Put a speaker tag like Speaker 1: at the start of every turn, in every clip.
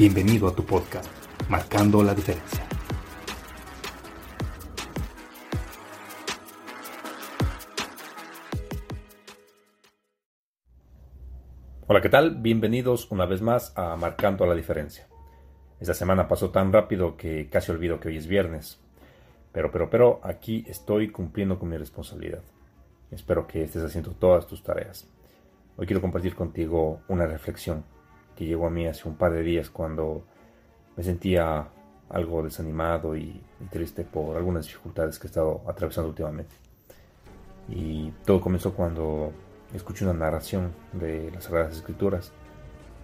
Speaker 1: Bienvenido a tu podcast, Marcando la Diferencia. Hola, ¿qué tal? Bienvenidos una vez más a Marcando la Diferencia. Esta semana pasó tan rápido que casi olvido que hoy es viernes. Pero, pero, pero, aquí estoy cumpliendo con mi responsabilidad. Espero que estés haciendo todas tus tareas. Hoy quiero compartir contigo una reflexión que llegó a mí hace un par de días cuando me sentía algo desanimado y, triste por algunas dificultades que he estado atravesando últimamente. Y todo comenzó cuando escuché una narración de las Sagradas Escrituras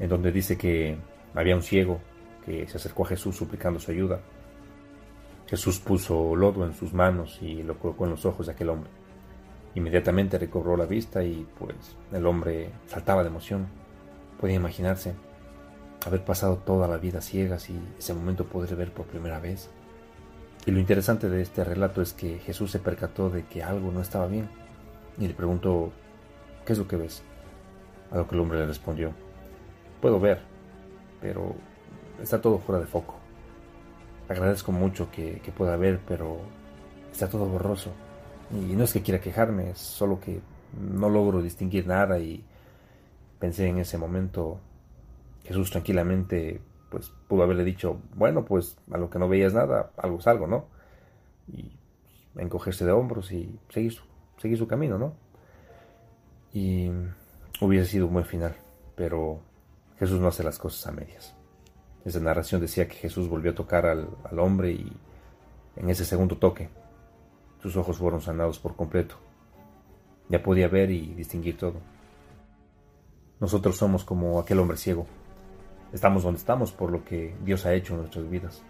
Speaker 1: en donde dice que había un ciego que se acercó a Jesús suplicando su ayuda. Jesús puso lodo en sus manos y lo colocó en los ojos de aquel hombre. Inmediatamente recobró la vista y pues el hombre saltaba de emoción. Podía imaginarse haber pasado toda la vida ciegas y ese momento poder ver por primera vez. Y lo interesante de este relato es que Jesús se percató de que algo no estaba bien y le preguntó, ¿qué es lo que ves? A lo que el hombre le respondió, puedo ver, pero está todo fuera de foco. Agradezco mucho que, que pueda ver, pero está todo borroso. Y no es que quiera quejarme, es solo que no logro distinguir nada y pensé en ese momento, Jesús tranquilamente pues pudo haberle dicho, bueno, pues a lo que no veías nada, algo es algo, ¿no? Y encogerse de hombros y seguir su, seguir su camino, ¿no? Y hubiese sido un buen final, pero Jesús no hace las cosas a medias. Esa narración decía que Jesús volvió a tocar al, al hombre y en ese segundo toque sus ojos fueron sanados por completo. Ya podía ver y distinguir todo. Nosotros somos como aquel hombre ciego. Estamos donde estamos por lo que Dios ha hecho en nuestras vidas.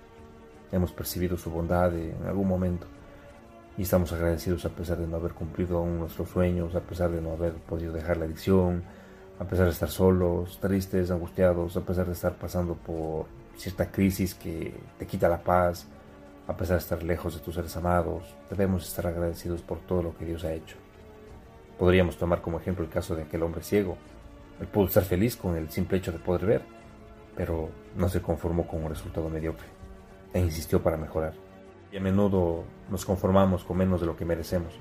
Speaker 1: Hemos percibido su bondad en algún momento y estamos agradecidos a pesar de no haber cumplido aún nuestros sueños, a pesar de no haber podido dejar la adicción, a pesar de estar solos, tristes, angustiados, a pesar de estar pasando por cierta crisis que te quita la paz, a pesar de estar lejos de tus seres amados, debemos estar agradecidos por todo lo que Dios ha hecho. Podríamos tomar como ejemplo el caso de aquel hombre ciego. Pudo estar feliz con el simple hecho de poder ver, pero no se conformó con un resultado mediocre e insistió para mejorar. Y a menudo nos conformamos con menos de lo que merecemos.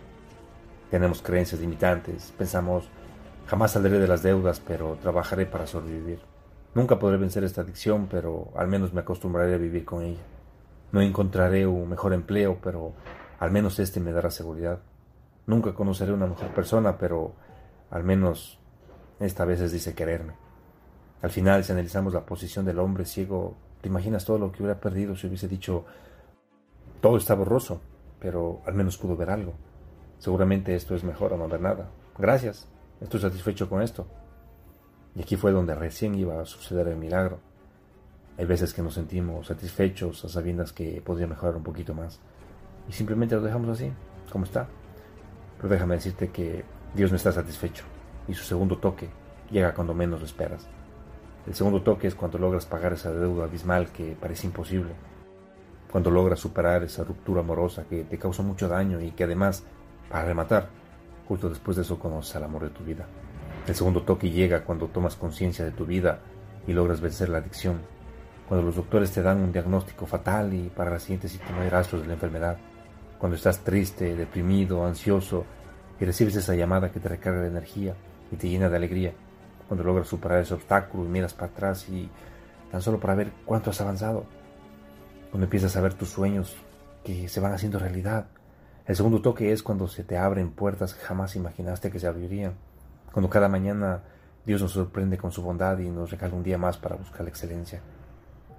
Speaker 1: Tenemos creencias limitantes, pensamos, jamás saldré de las deudas, pero trabajaré para sobrevivir. Nunca podré vencer esta adicción, pero al menos me acostumbraré a vivir con ella. No encontraré un mejor empleo, pero al menos este me dará seguridad. Nunca conoceré una mejor persona, pero al menos esta vez dice quererme. Al final, si analizamos la posición del hombre ciego, ¿te imaginas todo lo que hubiera perdido si hubiese dicho todo está borroso, pero al menos pudo ver algo? Seguramente esto es mejor a no ver nada. Gracias, estoy satisfecho con esto. Y aquí fue donde recién iba a suceder el milagro. Hay veces que nos sentimos satisfechos a sabiendas que podría mejorar un poquito más. Y simplemente lo dejamos así, como está. Pero déjame decirte que Dios no está satisfecho. Y su segundo toque llega cuando menos lo esperas. El segundo toque es cuando logras pagar esa deuda abismal que parece imposible. Cuando logras superar esa ruptura amorosa que te causa mucho daño y que además, para rematar, justo después de eso conoces al amor de tu vida. El segundo toque llega cuando tomas conciencia de tu vida y logras vencer la adicción cuando los doctores te dan un diagnóstico fatal y para la siguiente no hay rastros de la enfermedad, cuando estás triste, deprimido, ansioso y recibes esa llamada que te recarga de energía y te llena de alegría, cuando logras superar ese obstáculo y miras para atrás y tan solo para ver cuánto has avanzado, cuando empiezas a ver tus sueños que se van haciendo realidad. El segundo toque es cuando se te abren puertas que jamás imaginaste que se abrirían. Cuando cada mañana Dios nos sorprende con su bondad y nos regala un día más para buscar la excelencia.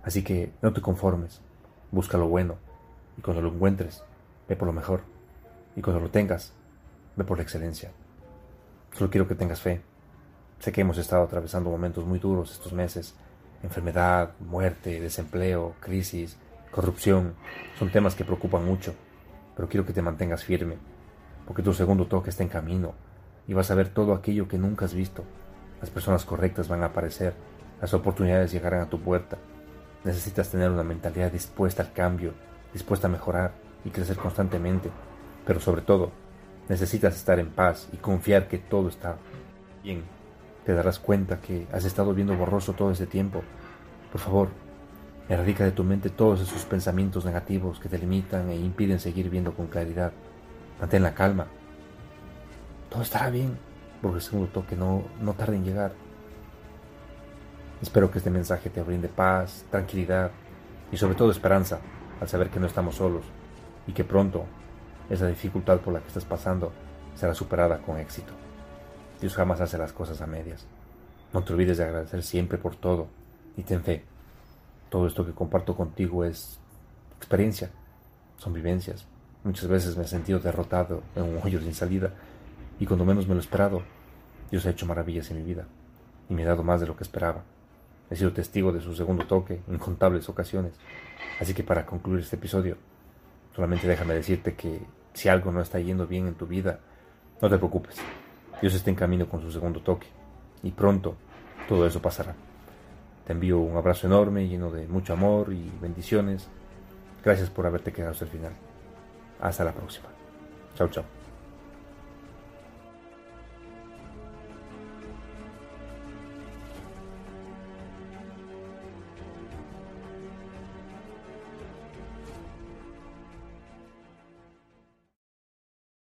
Speaker 1: Así que no te conformes, busca lo bueno y cuando lo encuentres, ve por lo mejor. Y cuando lo tengas, ve por la excelencia. Solo quiero que tengas fe. Sé que hemos estado atravesando momentos muy duros estos meses. Enfermedad, muerte, desempleo, crisis, corrupción. Son temas que preocupan mucho. Pero quiero que te mantengas firme. Porque tu segundo toque está en camino. Y vas a ver todo aquello que nunca has visto. Las personas correctas van a aparecer. Las oportunidades llegarán a tu puerta. Necesitas tener una mentalidad dispuesta al cambio, dispuesta a mejorar y crecer constantemente. Pero sobre todo, necesitas estar en paz y confiar que todo está bien. Te darás cuenta que has estado viendo borroso todo este tiempo. Por favor, erradica de tu mente todos esos pensamientos negativos que te limitan e impiden seguir viendo con claridad. Mantén la calma. Todo estará bien, porque el segundo toque no, no tarda en llegar. Espero que este mensaje te brinde paz, tranquilidad y sobre todo esperanza al saber que no estamos solos y que pronto esa dificultad por la que estás pasando será superada con éxito. Dios jamás hace las cosas a medias. No te olvides de agradecer siempre por todo y ten fe. Todo esto que comparto contigo es experiencia, son vivencias. Muchas veces me he sentido derrotado en un hoyo sin salida y cuando menos me lo esperado, Dios ha hecho maravillas en mi vida y me ha dado más de lo que esperaba. He sido testigo de su segundo toque en incontables ocasiones. Así que para concluir este episodio, Solamente déjame decirte que si algo no está yendo bien en tu vida, no te preocupes. Dios está en camino con su segundo toque y pronto todo eso pasará. Te envío un abrazo enorme lleno de mucho amor y bendiciones. Gracias por haberte quedado hasta el final. Hasta la próxima. Chao, chao.